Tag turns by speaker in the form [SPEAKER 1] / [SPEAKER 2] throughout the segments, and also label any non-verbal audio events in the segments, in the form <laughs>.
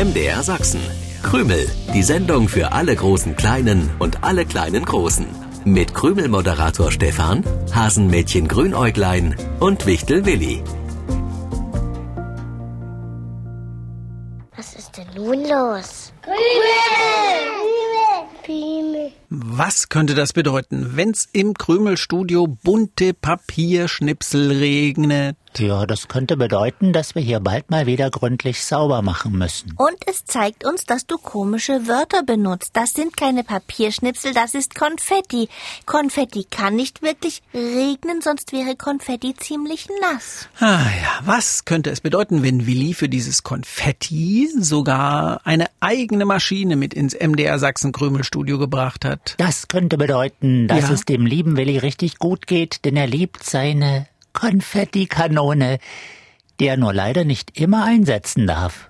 [SPEAKER 1] MDR Sachsen. Krümel, die Sendung für alle großen Kleinen und alle kleinen Großen. Mit Krümel-Moderator Stefan, Hasenmädchen Grünäuglein und Wichtel Willi.
[SPEAKER 2] Was ist denn nun los?
[SPEAKER 3] Was könnte das bedeuten, wenn's im Krümelstudio bunte Papierschnipsel regnet?
[SPEAKER 4] Ja, das könnte bedeuten, dass wir hier bald mal wieder gründlich sauber machen müssen.
[SPEAKER 5] Und es zeigt uns, dass du komische Wörter benutzt. Das sind keine Papierschnipsel, das ist Konfetti. Konfetti kann nicht wirklich regnen, sonst wäre Konfetti ziemlich nass.
[SPEAKER 3] Ah ja, was könnte es bedeuten, wenn Willi für dieses Konfetti sogar eine eigene Maschine mit ins MDR Sachsen Krümelstudio gebracht hat?
[SPEAKER 4] Das könnte bedeuten, dass
[SPEAKER 3] Ja.
[SPEAKER 4] es dem lieben Willi richtig gut geht, denn er liebt seine Konfettikanone, die er nur leider nicht immer einsetzen darf.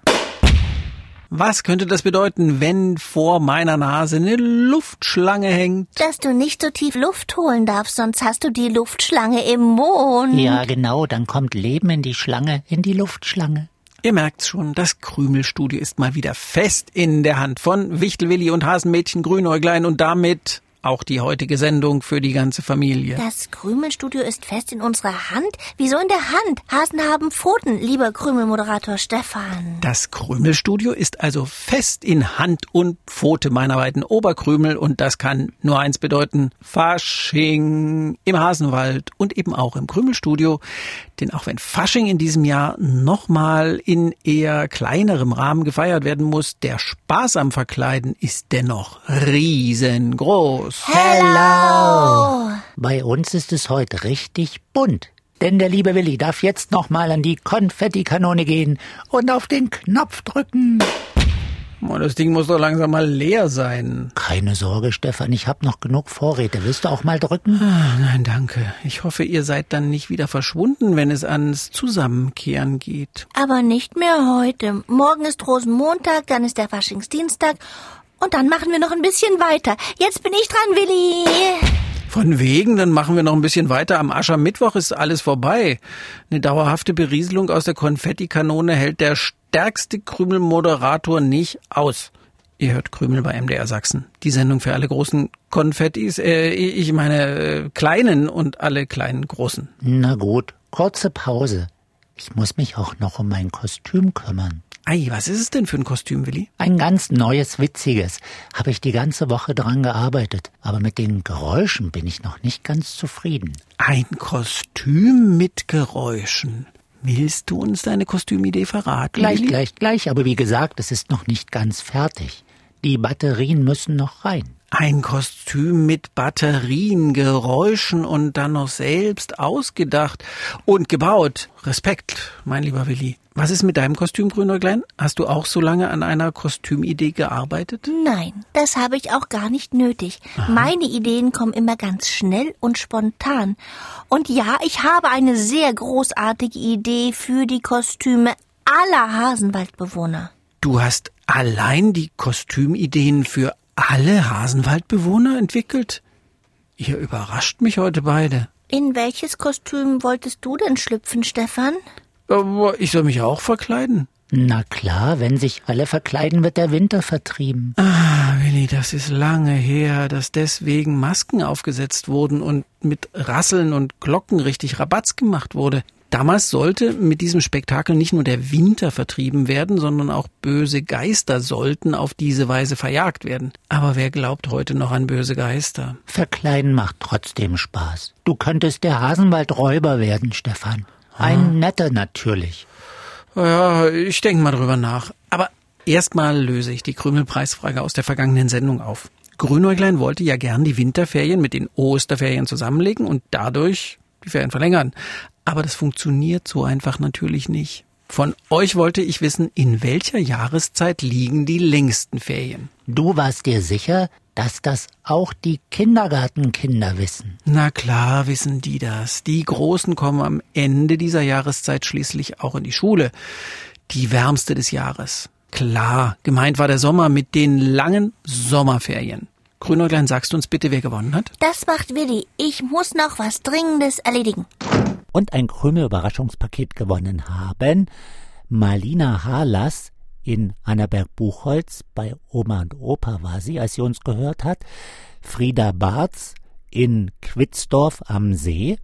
[SPEAKER 3] Was könnte das bedeuten, wenn vor meiner Nase eine Luftschlange hängt?
[SPEAKER 5] Dass du nicht so tief Luft holen darfst, sonst hast du die Luftschlange im Mond.
[SPEAKER 4] Ja, genau, dann kommt Leben in die Schlange, in die Luftschlange.
[SPEAKER 3] Ihr merkt's schon, das Krümelstudio ist mal wieder fest in der Hand von Wichtelwilli und Hasenmädchen Grünäuglein und damit auch die heutige Sendung für die ganze Familie.
[SPEAKER 5] Das Krümelstudio ist fest in unserer Hand. Wieso in der Hand? Hasen haben Pfoten, lieber Krümelmoderator Stefan.
[SPEAKER 3] Das Krümelstudio ist also fest in Hand und Pfote meiner beiden Oberkrümel und das kann nur eins bedeuten, Fasching im Hasenwald und eben auch im Krümelstudio. Denn auch wenn Fasching in diesem Jahr nochmal in eher kleinerem Rahmen gefeiert werden muss, der Spaß am Verkleiden ist dennoch riesengroß.
[SPEAKER 5] Hello!
[SPEAKER 4] Bei uns ist es heute richtig bunt. Denn der liebe Willi darf jetzt nochmal an die Konfettikanone gehen und auf den Knopf drücken.
[SPEAKER 3] Das Ding muss doch langsam mal leer sein.
[SPEAKER 4] Keine Sorge, Stefan, ich hab noch genug Vorräte. Willst du auch mal drücken?
[SPEAKER 3] Ah, Nein, danke. Ich hoffe, ihr seid dann nicht wieder verschwunden, wenn es ans Zusammenkehren geht.
[SPEAKER 5] Aber nicht mehr heute. Morgen ist Rosenmontag, dann ist der Faschingsdienstag und dann machen wir noch ein bisschen weiter. Jetzt bin ich dran, Willi.
[SPEAKER 3] Von wegen, dann machen wir noch ein bisschen weiter. Am Aschermittwoch ist alles vorbei. Eine dauerhafte Berieselung aus der Konfettikanone hält der stärkste Krümelmoderator nicht aus. Ihr hört Krümel bei MDR Sachsen. Die Sendung für alle großen Konfettis, äh, ich meine äh, kleinen und alle kleinen großen.
[SPEAKER 4] Na gut, kurze Pause. Ich muss mich auch noch um mein Kostüm kümmern.
[SPEAKER 3] Ei, was ist es denn für ein Kostüm, Willi?
[SPEAKER 4] Ein ganz neues, witziges. Habe ich die ganze Woche dran gearbeitet. Aber mit den Geräuschen bin ich noch nicht ganz zufrieden.
[SPEAKER 3] Ein Kostüm mit Geräuschen. Willst du uns deine Kostümidee verraten?
[SPEAKER 4] Gleich,
[SPEAKER 3] Willi?
[SPEAKER 4] gleich, gleich. Aber wie gesagt, es ist noch nicht ganz fertig. Die Batterien müssen noch rein.
[SPEAKER 3] Ein Kostüm mit Batterien, Geräuschen und dann noch selbst ausgedacht und gebaut. Respekt, mein lieber Willi. Was ist mit deinem Kostüm, Grünäuglein? Hast du auch so lange an einer Kostümidee gearbeitet?
[SPEAKER 5] Nein, das habe ich auch gar nicht nötig. Meine Ideen kommen immer ganz schnell und spontan. Und ja, ich habe eine sehr großartige Idee für die Kostüme aller Hasenwaldbewohner.
[SPEAKER 3] Du hast allein die Kostümideen für alle Hasenwaldbewohner entwickelt? Ihr überrascht mich heute beide.
[SPEAKER 5] In welches Kostüm wolltest du denn schlüpfen, Stefan?
[SPEAKER 3] Aber ich soll mich auch verkleiden.
[SPEAKER 4] Na klar, wenn sich alle verkleiden, wird der Winter vertrieben.
[SPEAKER 3] Ah, Willi, das ist lange her, dass deswegen Masken aufgesetzt wurden und mit Rasseln und Glocken richtig Rabatz gemacht wurde. Damals sollte mit diesem Spektakel nicht nur der Winter vertrieben werden, sondern auch böse Geister sollten auf diese Weise verjagt werden. Aber wer glaubt heute noch an böse Geister?
[SPEAKER 4] Verkleiden macht trotzdem Spaß. Du könntest der Hasenwaldräuber werden, Stefan. Ein netter natürlich.
[SPEAKER 3] Ja, ich denke mal drüber nach. Aber erstmal löse ich die Krümelpreisfrage aus der vergangenen Sendung auf. Grünäuglein wollte ja gern die Winterferien mit den Osterferien zusammenlegen und dadurch die Ferien verlängern. Aber das funktioniert so einfach natürlich nicht. Von euch wollte ich wissen, in welcher Jahreszeit liegen die längsten Ferien?
[SPEAKER 4] Du warst dir sicher, dass das auch die Kindergartenkinder wissen.
[SPEAKER 3] Na klar wissen die das. Die Großen kommen am Ende dieser Jahreszeit schließlich auch in die Schule. Die wärmste des Jahres. Klar, gemeint war der Sommer mit den langen Sommerferien. Grünäuglein, sagst du uns bitte, wer gewonnen hat?
[SPEAKER 5] Das macht Willi. Ich muss noch was Dringendes erledigen.
[SPEAKER 4] Und ein Krümel-Überraschungspaket gewonnen haben Marlina Harlas, In Annaberg-Buchholz bei Oma und Opa war sie, als sie uns gehört hat. Frieda Barz in Quitzdorf am See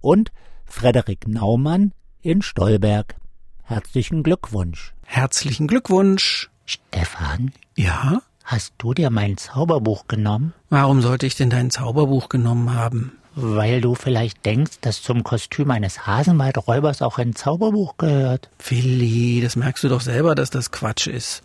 [SPEAKER 4] und Frederik Naumann in Stolberg. Herzlichen Glückwunsch.
[SPEAKER 3] Herzlichen Glückwunsch.
[SPEAKER 4] Stefan,
[SPEAKER 3] Ja?
[SPEAKER 4] hast du dir mein Zauberbuch genommen?
[SPEAKER 3] Warum sollte ich denn dein Zauberbuch genommen haben?
[SPEAKER 4] Weil du vielleicht denkst, dass zum Kostüm eines Hasenwaldräubers auch ein Zauberbuch gehört.
[SPEAKER 3] Willi, das merkst du doch selber, dass das Quatsch ist.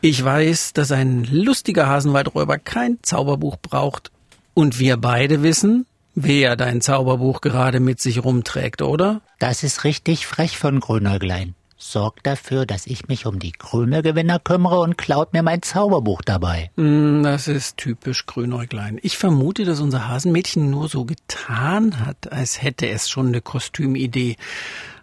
[SPEAKER 3] Ich weiß, dass ein lustiger Hasenwaldräuber kein Zauberbuch braucht. Und wir beide wissen, wer dein Zauberbuch gerade mit sich rumträgt, oder?
[SPEAKER 4] Das ist richtig frech von Grünäuglein. Sorgt dafür, dass ich mich um die Krümelgewinner kümmere und klaut mir mein Zauberbuch dabei.
[SPEAKER 3] Hm, Das ist typisch Grünäuglein. Ich vermute, dass unser Hasenmädchen nur so getan hat, als hätte es schon eine Kostümidee.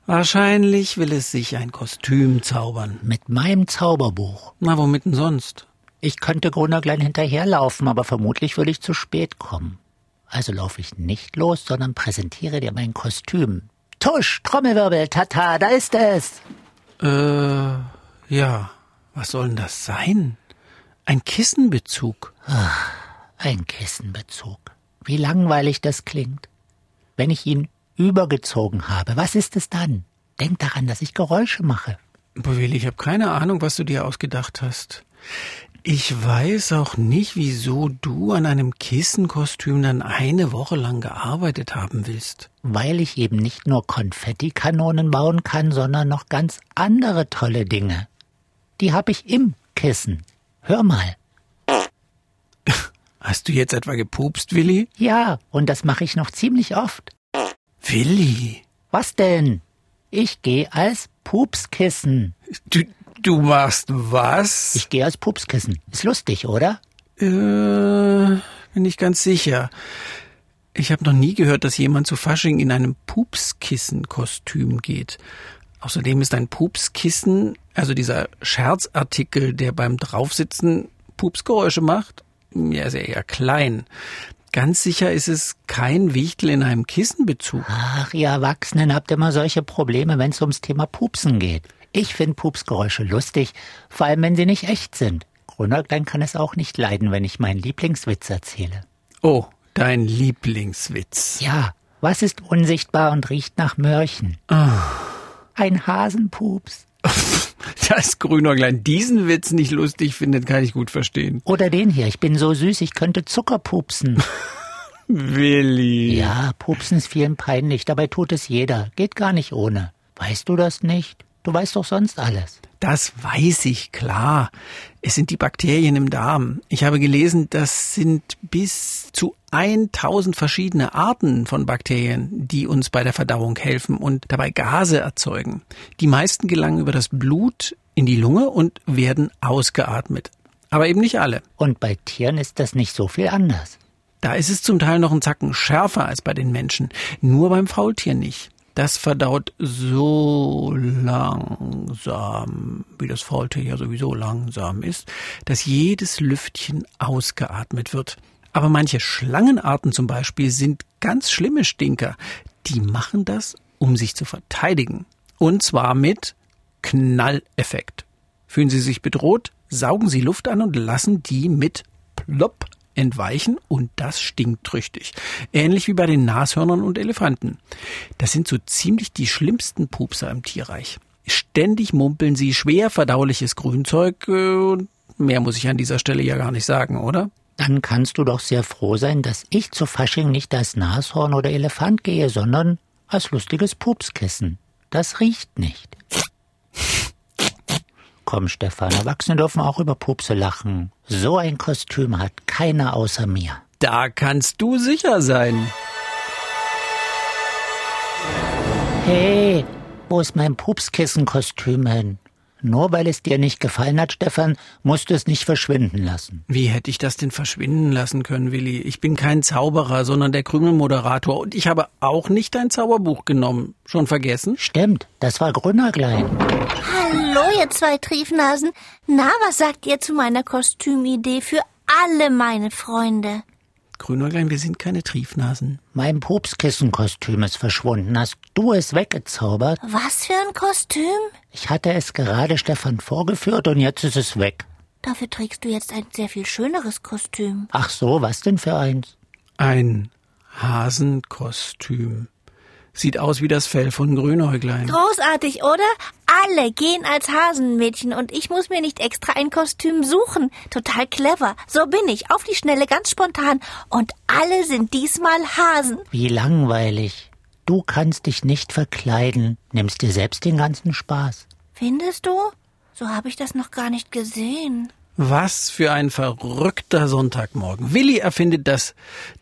[SPEAKER 3] Wahrscheinlich will es sich ein Kostüm zaubern.
[SPEAKER 4] Mit meinem Zauberbuch.
[SPEAKER 3] Na, womit denn sonst?
[SPEAKER 4] Ich könnte Grünäuglein hinterherlaufen, aber vermutlich würde ich zu spät kommen. Also laufe ich nicht los, sondern präsentiere dir mein Kostüm. Tusch, Trommelwirbel, tata, da ist es.
[SPEAKER 3] Äh, ja. Was soll denn das sein? Ein Kissenbezug.
[SPEAKER 4] Ein Kissenbezug. Wie langweilig das klingt. Wenn ich ihn übergezogen habe, was ist es dann? Denk daran, dass ich Geräusche mache.
[SPEAKER 3] Willi, ich habe keine Ahnung, was du dir ausgedacht hast. Ich weiß auch nicht, wieso du an einem Kissenkostüm dann eine Woche lang gearbeitet haben willst.
[SPEAKER 4] Weil ich eben nicht nur Konfettikanonen bauen kann, sondern noch ganz andere tolle Dinge. Die habe ich im Kissen. Hör mal. <laughs>
[SPEAKER 3] Hast du jetzt etwa gepupst, Willi?
[SPEAKER 4] Ja, und das mache ich noch ziemlich oft.
[SPEAKER 3] Willi,
[SPEAKER 4] Was denn? Ich gehe als Pupskissen.
[SPEAKER 3] du, du machst was?
[SPEAKER 4] Ich gehe als Pupskissen. Ist lustig, oder?
[SPEAKER 3] Äh, bin ich ganz sicher. Ich habe noch nie gehört, dass jemand zu Fasching in einem Pupskissen-Kostüm geht. Außerdem ist ein Pupskissen, also dieser Scherzartikel, der beim Draufsitzen Pupsgeräusche macht, ja, ist ja eher klein. Ganz sicher ist es kein Wichtel in einem Kissenbezug.
[SPEAKER 4] Ach, ihr Erwachsenen habt immer solche Probleme, wenn es ums Thema Pupsen geht. Ich finde Pupsgeräusche lustig, vor allem wenn sie nicht echt sind. Grünäuglein kann es auch nicht leiden, wenn ich meinen Lieblingswitz erzähle.
[SPEAKER 3] Oh, dein Lieblingswitz.
[SPEAKER 4] Ja, was ist unsichtbar und riecht nach Mörchen? Ein Hasenpups. <laughs>
[SPEAKER 3] Dass Grünäuglein diesen Witz nicht lustig findet, kann ich gut verstehen.
[SPEAKER 4] Oder den hier, ich bin so süß, ich könnte Zucker pupsen. <laughs>
[SPEAKER 3] Willi.
[SPEAKER 4] Ja, pupsen ist vielen peinlich, dabei tut es jeder. Geht gar nicht ohne. Weißt du das nicht? Du weißt doch sonst alles.
[SPEAKER 3] Das weiß ich, klar. Es sind die Bakterien im Darm. Ich habe gelesen, das sind bis zu 1000 verschiedene Arten von Bakterien, die uns bei der Verdauung helfen und dabei Gase erzeugen. Die meisten gelangen über das Blut in die Lunge und werden ausgeatmet. Aber eben nicht alle.
[SPEAKER 4] Und bei Tieren ist das nicht so viel anders.
[SPEAKER 3] Da ist es zum Teil noch einen Zacken schärfer als bei den Menschen. Nur beim Faultier nicht. Das verdaut so langsam, wie das Faultier ja sowieso langsam ist, dass jedes Lüftchen ausgeatmet wird. Aber manche Schlangenarten zum Beispiel sind ganz schlimme Stinker. Die machen das, um sich zu verteidigen. Und zwar mit Knalleffekt. Fühlen Sie sich bedroht, saugen Sie Luft an und lassen die mit plopp entweichen und das stinkt richtig. Ähnlich wie bei den Nashörnern und Elefanten. Das sind so ziemlich die schlimmsten Pupser im Tierreich. Ständig mumpeln sie schwer verdauliches Grünzeug äh, und mehr muss ich an dieser Stelle ja gar nicht sagen, oder?
[SPEAKER 4] Dann kannst du doch sehr froh sein, dass ich zu Fasching nicht als Nashorn oder Elefant gehe, sondern als lustiges Pupskissen. Das riecht nicht. Komm, Stefan, Erwachsene dürfen auch über Pupse lachen. So ein Kostüm hat keiner außer mir.
[SPEAKER 3] Da kannst du sicher sein.
[SPEAKER 4] Hey, wo ist mein Pupskissenkostüm hin? Nur weil es dir nicht gefallen hat, Stefan, musst du es nicht verschwinden lassen.
[SPEAKER 3] Wie hätte ich das denn verschwinden lassen können, Willi? Ich bin kein Zauberer, sondern der Krümelmoderator und ich habe auch nicht dein Zauberbuch genommen. Schon vergessen?
[SPEAKER 4] Stimmt, das war Grünäuglein.
[SPEAKER 5] Hallo, ihr zwei Triefnasen. Na, was sagt ihr zu meiner Kostümidee für alle meine Freunde?
[SPEAKER 3] Grünäuglein, wir sind keine Triefnasen.
[SPEAKER 4] Mein Pupskissenkostüm ist verschwunden. Hast du es weggezaubert?
[SPEAKER 5] Was für ein Kostüm?
[SPEAKER 4] Ich hatte es gerade Stefan vorgeführt und jetzt ist es weg.
[SPEAKER 5] Dafür trägst du jetzt ein sehr viel schöneres Kostüm.
[SPEAKER 4] Ach so, was denn für eins?
[SPEAKER 3] Ein Hasenkostüm. Sieht aus wie das Fell von Grünäuglein.
[SPEAKER 5] Großartig, oder? Alle gehen als Hasenmädchen und ich muss mir nicht extra ein Kostüm suchen. Total clever. So bin ich. Auf die Schnelle, ganz spontan. Und alle sind diesmal Hasen.
[SPEAKER 4] Wie langweilig. Du kannst dich nicht verkleiden, nimmst dir selbst den ganzen Spaß.
[SPEAKER 5] Findest du? So habe ich das noch gar nicht gesehen.
[SPEAKER 3] Was für ein verrückter Sonntagmorgen. Willi erfindet das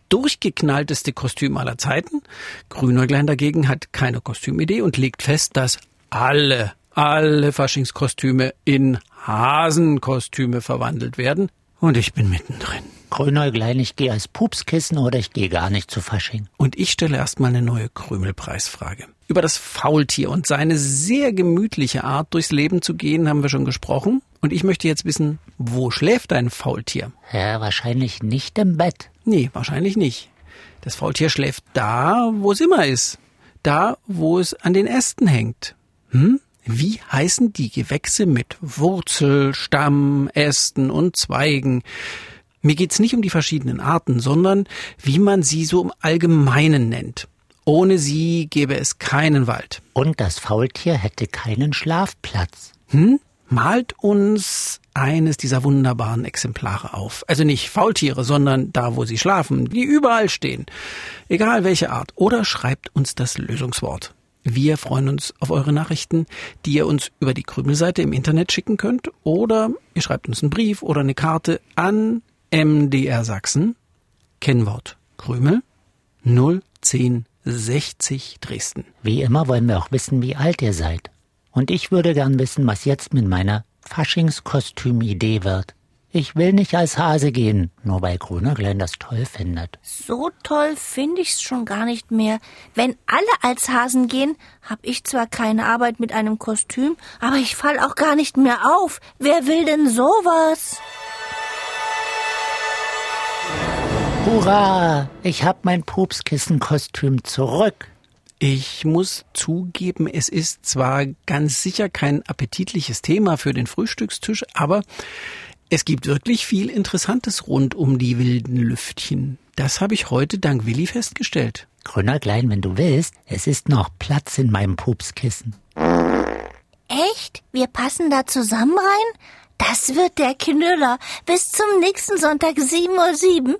[SPEAKER 3] durchgeknallteste Kostüm aller Zeiten. Grünäuglein dagegen hat keine Kostümidee und legt fest, dass alle, alle Faschingskostüme in Hasenkostüme verwandelt werden. Und ich bin mittendrin.
[SPEAKER 4] Grünäuglein, ich gehe als Pupskissen oder ich gehe gar nicht zu Fasching.
[SPEAKER 3] Und ich stelle erstmal eine neue Krümelpreisfrage. Über das Faultier und seine sehr gemütliche Art durchs Leben zu gehen, haben wir schon gesprochen. Und ich möchte jetzt wissen, wo schläft ein Faultier?
[SPEAKER 4] Ja, wahrscheinlich nicht im Bett.
[SPEAKER 3] Nee, wahrscheinlich nicht. Das Faultier schläft da, wo es immer ist. Da, wo es an den Ästen hängt. Hm? Wie heißen die Gewächse mit Wurzel, Stamm, Ästen und Zweigen? Mir geht's nicht um die verschiedenen Arten, sondern wie man sie so im Allgemeinen nennt. Ohne sie gäbe es keinen Wald.
[SPEAKER 4] Und das Faultier hätte keinen Schlafplatz.
[SPEAKER 3] Hm? Malt uns eines dieser wunderbaren Exemplare auf. Also nicht Faultiere, sondern da, wo sie schlafen, die überall stehen. Egal welche Art. Oder schreibt uns das Lösungswort. Wir freuen uns auf eure Nachrichten, die ihr uns über die Krümelseite im Internet schicken könnt. Oder ihr schreibt uns einen Brief oder eine Karte an MDR Sachsen. Kennwort Krümel 01060 Dresden.
[SPEAKER 4] Wie immer wollen wir auch wissen, wie alt ihr seid. Und ich würde gern wissen, was jetzt mit meiner Faschingskostüm-Idee wird. Ich will nicht als Hase gehen, nur weil Grünerglein das toll findet.
[SPEAKER 5] So toll finde ich's schon gar nicht mehr. Wenn alle als Hasen gehen, hab ich zwar keine Arbeit mit einem Kostüm, aber ich fall auch gar nicht mehr auf. Wer will denn sowas?
[SPEAKER 4] Hurra! Ich hab mein Pupskissenkostüm zurück.
[SPEAKER 3] Ich muss zugeben, es ist zwar ganz sicher kein appetitliches Thema für den Frühstückstisch, aber es gibt wirklich viel Interessantes rund um die wilden Lüftchen. Das habe ich heute dank Willi festgestellt.
[SPEAKER 4] Grünerglein, wenn du willst, es ist noch Platz in meinem Pupskissen.
[SPEAKER 5] Echt? Wir passen da zusammen rein? Das wird der Knüller. Bis zum nächsten Sonntag 7.07 Uhr.